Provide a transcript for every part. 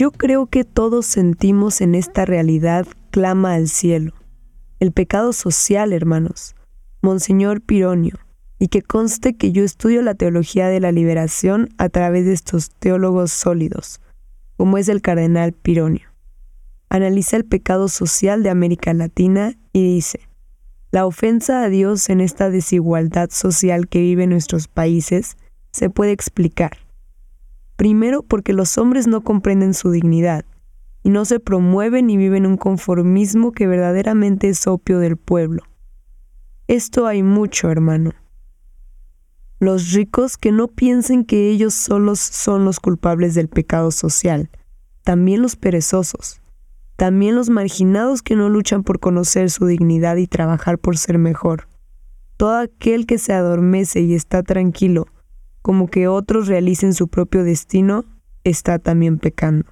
Yo creo que todos sentimos en esta realidad clama al cielo. El pecado social, hermanos. Monseñor Pironio. Y que conste que yo estudio la teología de la liberación a través de estos teólogos sólidos, como es el cardenal Pironio. Analiza el pecado social de América Latina y dice, la ofensa a Dios en esta desigualdad social que vive nuestros países se puede explicar Primero porque los hombres no comprenden su dignidad y no se promueven y viven un conformismo que verdaderamente es opio del pueblo. Esto hay mucho, hermano. Los ricos que no piensen que ellos solos son los culpables del pecado social, también los perezosos, también los marginados que no luchan por conocer su dignidad y trabajar por ser mejor. Todo aquel que se adormece y está tranquilo, como que otros realicen su propio destino, está también pecando.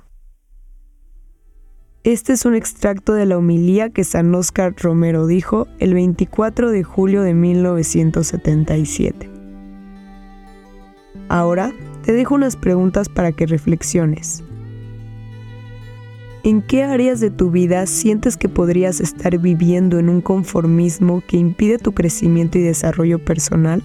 Este es un extracto de la homilía que San Óscar Romero dijo el 24 de julio de 1977. Ahora te dejo unas preguntas para que reflexiones. ¿En qué áreas de tu vida sientes que podrías estar viviendo en un conformismo que impide tu crecimiento y desarrollo personal?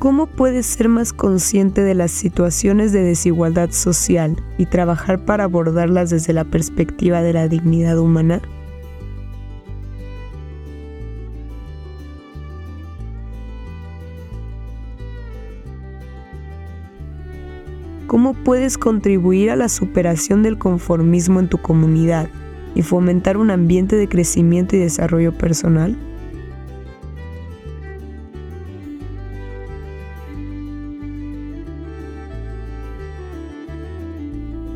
¿Cómo puedes ser más consciente de las situaciones de desigualdad social y trabajar para abordarlas desde la perspectiva de la dignidad humana? ¿Cómo puedes contribuir a la superación del conformismo en tu comunidad y fomentar un ambiente de crecimiento y desarrollo personal?